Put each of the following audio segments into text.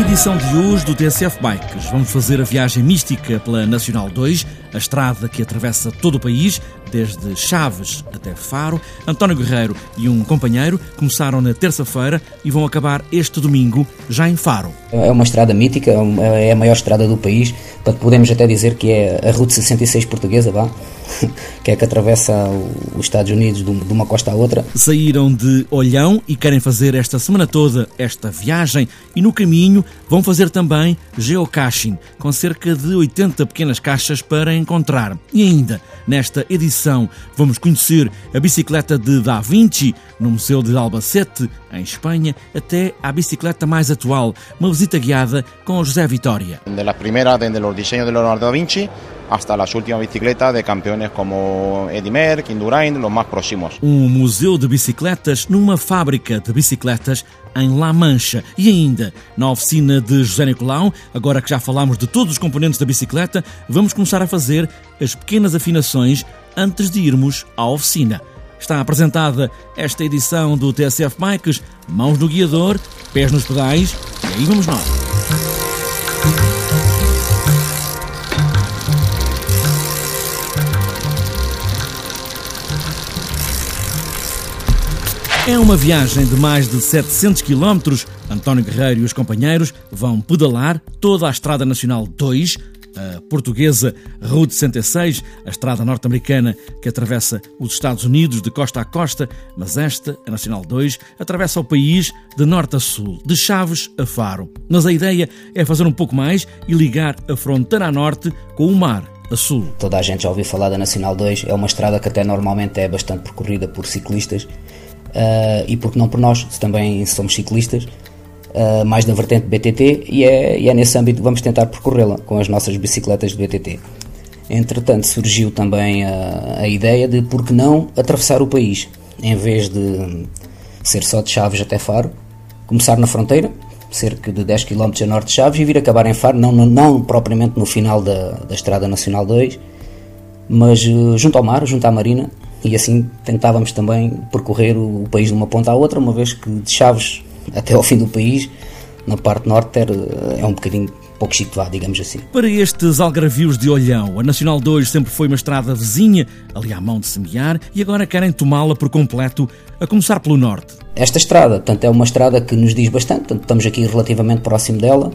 edição de hoje do TSF Bikes, vamos fazer a viagem mística pela Nacional 2, a estrada que atravessa todo o país, desde Chaves até Faro. António Guerreiro e um companheiro começaram na terça-feira e vão acabar este domingo, já em Faro. É uma estrada mítica, é a maior estrada do país, podemos até dizer que é a Route 66 portuguesa, vá. que é que atravessa os Estados Unidos de uma costa à outra. Saíram de Olhão e querem fazer esta semana toda esta viagem e no caminho vão fazer também geocaching, com cerca de 80 pequenas caixas para encontrar. E ainda, nesta edição, vamos conhecer a bicicleta de Da Vinci no Museu de Albacete, em Espanha, até à bicicleta mais atual, uma visita guiada com José Vitória. De la primera, desde los diseños de Leonardo da Vinci hasta las últimas bicicletas de campeones como Eddy Merckx, Indurain, los más próximos. Um museu de bicicletas numa fábrica de bicicletas em La Mancha. E ainda, na oficina de José Nicolau, agora que já falámos de todos os componentes da bicicleta, vamos começar a fazer as pequenas afinações antes de irmos à oficina. Está apresentada esta edição do TSF Bikes, mãos no guiador, pés nos pedais, e aí vamos nós. É uma viagem de mais de 700 km. António Guerreiro e os companheiros vão pedalar toda a Estrada Nacional 2, a portuguesa Route 66, a estrada norte-americana que atravessa os Estados Unidos de costa a costa, mas esta, a Nacional 2, atravessa o país de norte a sul, de Chaves a Faro. Mas a ideia é fazer um pouco mais e ligar a fronteira a norte com o mar a sul. Toda a gente já ouviu falar da Nacional 2, é uma estrada que até normalmente é bastante percorrida por ciclistas uh, e porque não por nós, também somos ciclistas, uh, mais na vertente BTT, e é, e é nesse âmbito que vamos tentar percorrê-la com as nossas bicicletas de BTT. Entretanto, surgiu também a, a ideia de por que não atravessar o país, em vez de ser só de Chaves até Faro, começar na fronteira, cerca de 10 km a norte de Chaves, e vir acabar em Faro, não, não, não propriamente no final da, da Estrada Nacional 2, mas uh, junto ao mar, junto à marina, e assim tentávamos também percorrer o país de uma ponta à outra, uma vez que de Chaves até ao fim do país, na parte norte, é um bocadinho pouco situado, digamos assim. Para estes algarvios de Olhão, a Nacional 2 sempre foi uma estrada vizinha, ali à mão de semear, e agora querem tomá-la por completo, a começar pelo norte. Esta estrada, portanto, é uma estrada que nos diz bastante, portanto, estamos aqui relativamente próximo dela.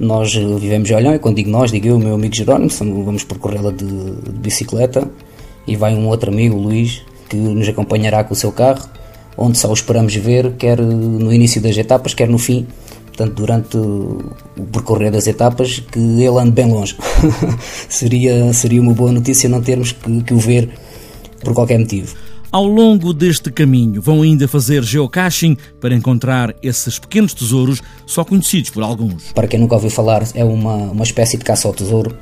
Nós eh, vivemos em Olhão, e quando digo nós, digo eu o meu amigo Jerónimo, vamos percorrê-la de, de bicicleta e vai um outro amigo, o Luís, que nos acompanhará com o seu carro, onde só o esperamos ver, quer no início das etapas, quer no fim, portanto, durante o percorrer das etapas, que ele ande bem longe. seria, seria uma boa notícia não termos que, que o ver por qualquer motivo. Ao longo deste caminho, vão ainda fazer geocaching para encontrar esses pequenos tesouros só conhecidos por alguns. Para quem nunca ouviu falar, é uma, uma espécie de caça ao tesouro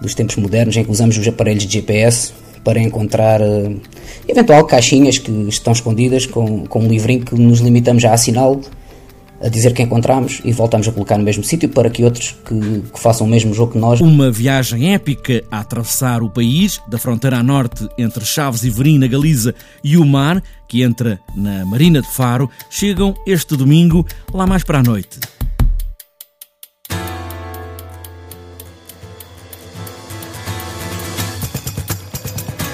dos tempos modernos em que usamos os aparelhos de GPS para encontrar uh, eventual caixinhas que estão escondidas com, com um livrinho que nos limitamos a assiná-lo, a dizer que encontramos e voltamos a colocar no mesmo sítio para que outros que, que, façam o mesmo jogo que nós. Uma viagem épica a atravessar o país, da fronteira a norte entre Chaves e Verim, na Galiza, e o mar, que entra na Marina de Faro, chegam este domingo, lá mais para a noite.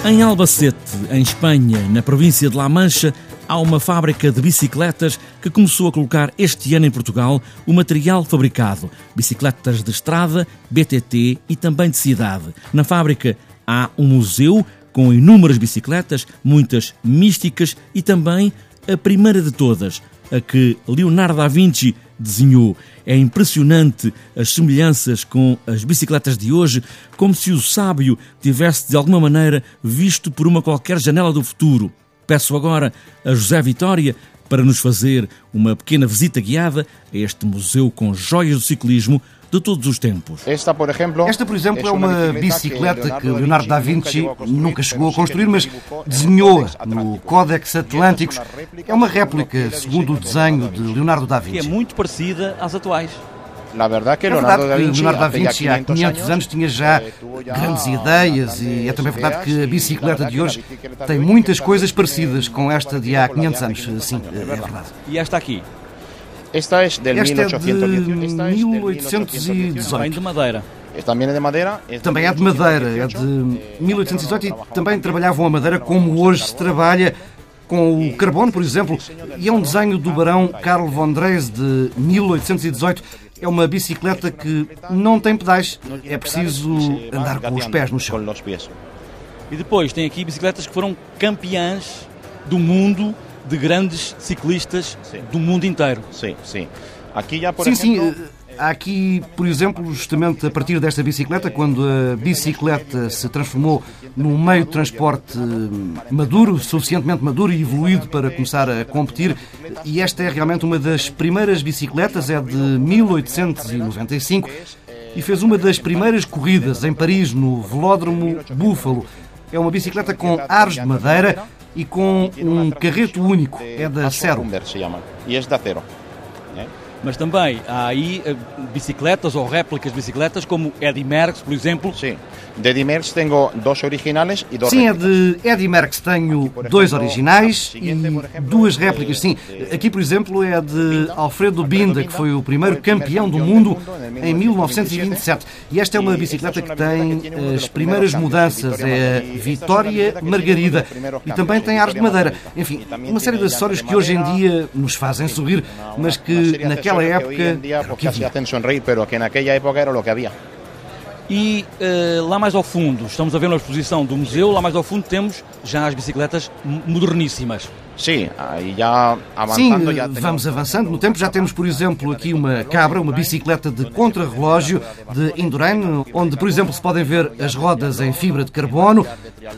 Em Albacete, em Espanha, na província de La Mancha, há uma fábrica de bicicletas que começou a colocar este ano em Portugal o material fabricado, bicicletas de estrada, BTT e também de cidade. Na fábrica há um museu com inúmeras bicicletas, muitas místicas e também a primeira de todas, a que Leonardo da Vinci desenhou. É impressionante as semelhanças com as bicicletas de hoje, como se o sábio tivesse de alguma maneira visto por uma qualquer janela do futuro. Peço agora a José Vitória para nos fazer uma pequena visita guiada a este museu com joias do ciclismo de todos os tempos. Esta, por exemplo, Esta, por exemplo é uma bicicleta que Leonardo da Vinci nunca chegou a construir, mas desenhou no Códex Atlânticos. É uma réplica, segundo o desenho de Leonardo da Vinci. Que é muito parecida às atuais. Na verdade que Leonardo, da Vinci, Leonardo da Vinci há 500 anos tinha já grandes ideias e é também verdade que a bicicleta de hoje tem muitas coisas parecidas com esta de há 500 anos. Sim, é verdade. E esta aqui? Esta é de 1818. Também de madeira. Também é de madeira. Também é de madeira, é de 1818 e também trabalhavam a madeira como hoje se trabalha com o carbono, por exemplo, e é um desenho do barão Karl von Drees de 1818. É uma bicicleta que não tem pedais, é preciso andar com os pés no chão. E depois tem aqui bicicletas que foram campeãs do mundo de grandes ciclistas do mundo inteiro. Sim, sim. Aqui já, por sim, exemplo... sim. Há aqui, por exemplo, justamente a partir desta bicicleta, quando a bicicleta se transformou num meio de transporte maduro, suficientemente maduro e evoluído para começar a competir, e esta é realmente uma das primeiras bicicletas, é de 1895, e fez uma das primeiras corridas em Paris, no Velódromo Búfalo. É uma bicicleta com aros de madeira e com um carreto único, é da Cero. E é da Cero mas também há aí eh, bicicletas ou réplicas de bicicletas, como Eddy Merckx, por exemplo. Sim, de Eddy Merckx tenho dois originais e dois Sim, é de Eddy Merckx tenho dois originais e duas réplicas, sim. Aqui, por exemplo, é de Alfredo Binda, que foi o primeiro campeão do mundo em 1927. E esta é uma bicicleta que tem as primeiras mudanças, é a Vitória Margarida. E também tem ares de madeira. Enfim, uma série de acessórios que hoje em dia nos fazem sorrir, mas que naquela naquela época que se hacen sonreír, pero que naquela época era o que havia. E uh, lá mais ao fundo, estamos a ver uma exposição do museu, lá mais ao fundo temos já as bicicletas moderníssimas. Sim, aí já avançando. Sim, já vamos avançando no tempo. Já temos, por exemplo, aqui uma cabra, uma bicicleta de contrarrelógio de Indurain, onde, por exemplo, se podem ver as rodas em fibra de carbono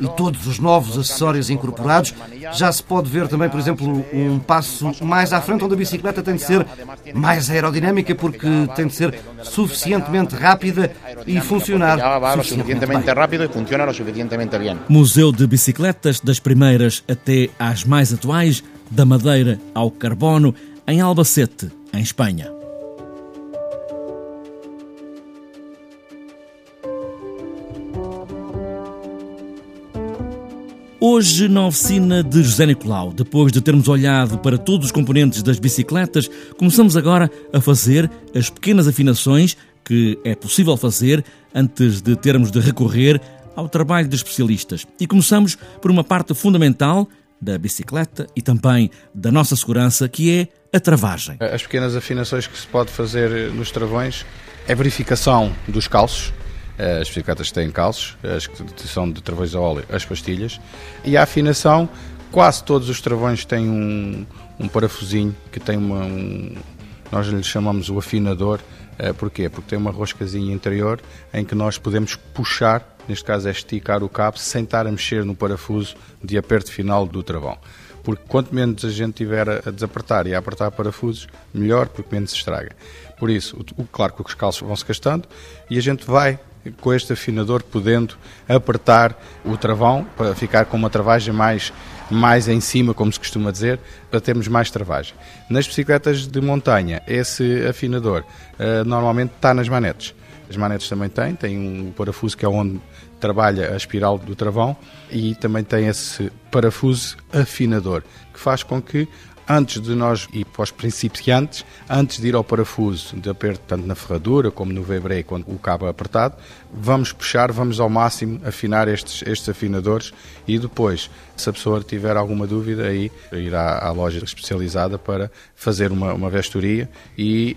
e todos os novos acessórios incorporados. Já se pode ver também, por exemplo, um passo mais à frente, onde a bicicleta tem de ser mais aerodinâmica, porque tem de ser suficientemente rápida e funcionar suficientemente rápido e funciona o suficientemente bem. Museu de bicicletas, das primeiras até às mais atuais da madeira ao carbono, em Albacete, em Espanha. Hoje, na oficina de José Nicolau, depois de termos olhado para todos os componentes das bicicletas, começamos agora a fazer as pequenas afinações que é possível fazer antes de termos de recorrer ao trabalho de especialistas. E começamos por uma parte fundamental da bicicleta e também da nossa segurança, que é a travagem. As pequenas afinações que se pode fazer nos travões é verificação dos calços. As bicicletas têm calços, as que são de travões a óleo, as pastilhas. E a afinação, quase todos os travões têm um, um parafusinho que tem uma, um, nós lhe chamamos o afinador. Porquê? Porque tem uma roscazinha interior em que nós podemos puxar neste caso é esticar o cabo sem estar a mexer no parafuso de aperto final do travão. Porque quanto menos a gente tiver a desapertar e a apertar parafusos, melhor, porque menos se estraga. Por isso, o, claro que os calços vão se gastando e a gente vai com este afinador podendo apertar o travão para ficar com uma travagem mais, mais em cima, como se costuma dizer, para termos mais travagem. Nas bicicletas de montanha, esse afinador uh, normalmente está nas manetes. As manetes também têm, tem um parafuso que é onde trabalha a espiral do travão e também tem esse parafuso afinador, que faz com que antes de nós ir para os principiantes, antes de ir ao parafuso de aperto, tanto na ferradura como no V-brake, quando o cabo é apertado, vamos puxar, vamos ao máximo afinar estes, estes afinadores e depois, se a pessoa tiver alguma dúvida, aí irá à loja especializada para fazer uma, uma vestoria e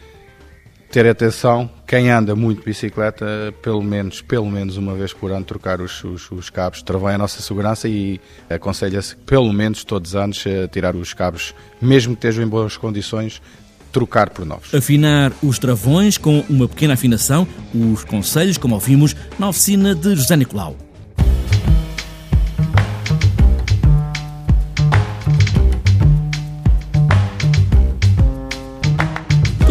ter atenção, quem anda muito de bicicleta, pelo menos, pelo menos uma vez por ano, trocar os, os, os cabos. Travão é a nossa segurança e aconselha-se, pelo menos todos os anos, a tirar os cabos, mesmo que estejam em boas condições, trocar por novos. Afinar os travões com uma pequena afinação, os conselhos, como ouvimos, na oficina de José Nicolau.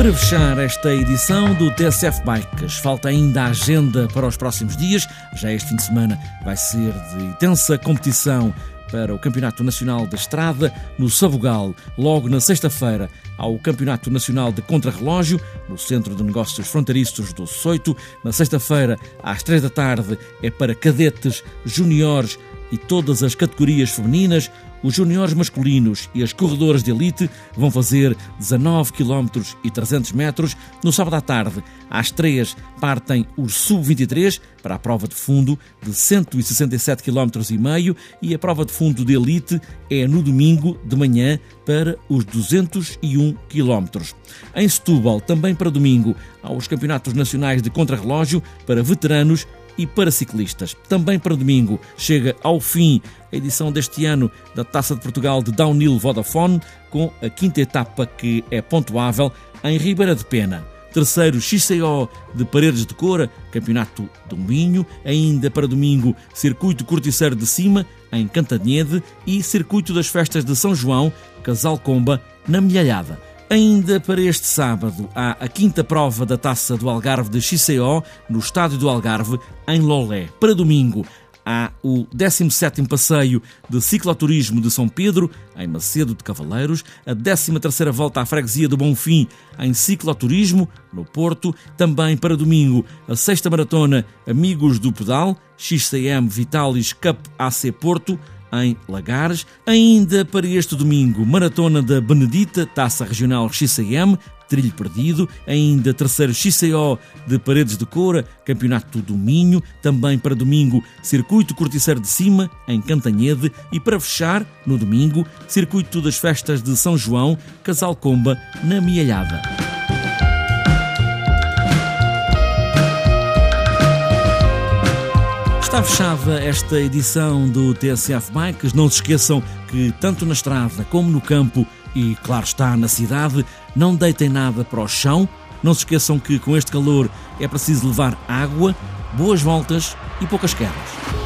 Para fechar esta edição do TSF Bikes, falta ainda a agenda para os próximos dias. Já este fim de semana vai ser de intensa competição para o Campeonato Nacional da Estrada no Sabugal. Logo na sexta-feira, ao Campeonato Nacional de Contrarrelógio no Centro de Negócios Fronteiriços do Soito. Na sexta-feira, às três da tarde, é para cadetes, juniores e todas as categorias femininas os juniores masculinos e as corredoras de elite vão fazer 19 km e 300 metros. No sábado à tarde, às 3 partem os sub-23 para a prova de fundo de 167 km e meio e a prova de fundo de elite é no domingo de manhã para os 201 km. Em Setúbal, também para domingo, há os campeonatos nacionais de contrarrelógio para veteranos e para ciclistas. Também para domingo chega ao fim a edição deste ano da Taça de Portugal de Downhill Vodafone, com a quinta etapa que é pontuável em Ribeira de Pena. Terceiro, XCO de Paredes de Cora, Campeonato do Minho. Ainda para domingo, Circuito Corticeiro de Cima, em Cantanhede. E Circuito das Festas de São João, Casal Comba, na Milhalhada. Ainda para este sábado há a quinta prova da Taça do Algarve de XCO no Estádio do Algarve, em Lolé. Para domingo há o 17º passeio de cicloturismo de São Pedro, em Macedo de Cavaleiros, a 13ª volta à freguesia do Bonfim, em cicloturismo, no Porto, também para domingo a sexta maratona Amigos do Pedal, XCM Vitalis Cup AC Porto, em Lagares. Ainda para este domingo, Maratona da Benedita, Taça Regional XCM, Trilho Perdido, ainda terceiro XCO de Paredes de Coura, Campeonato do Minho, também para domingo, Circuito Corticeiro de Cima, em Cantanhede, e para fechar, no domingo, Circuito das Festas de São João, Casal Comba, na Mialhada. Está fechada esta edição do TSF Bikes. Não se esqueçam que, tanto na estrada como no campo e, claro está, na cidade, não deitem nada para o chão. Não se esqueçam que, com este calor, é preciso levar água, boas voltas e poucas quedas.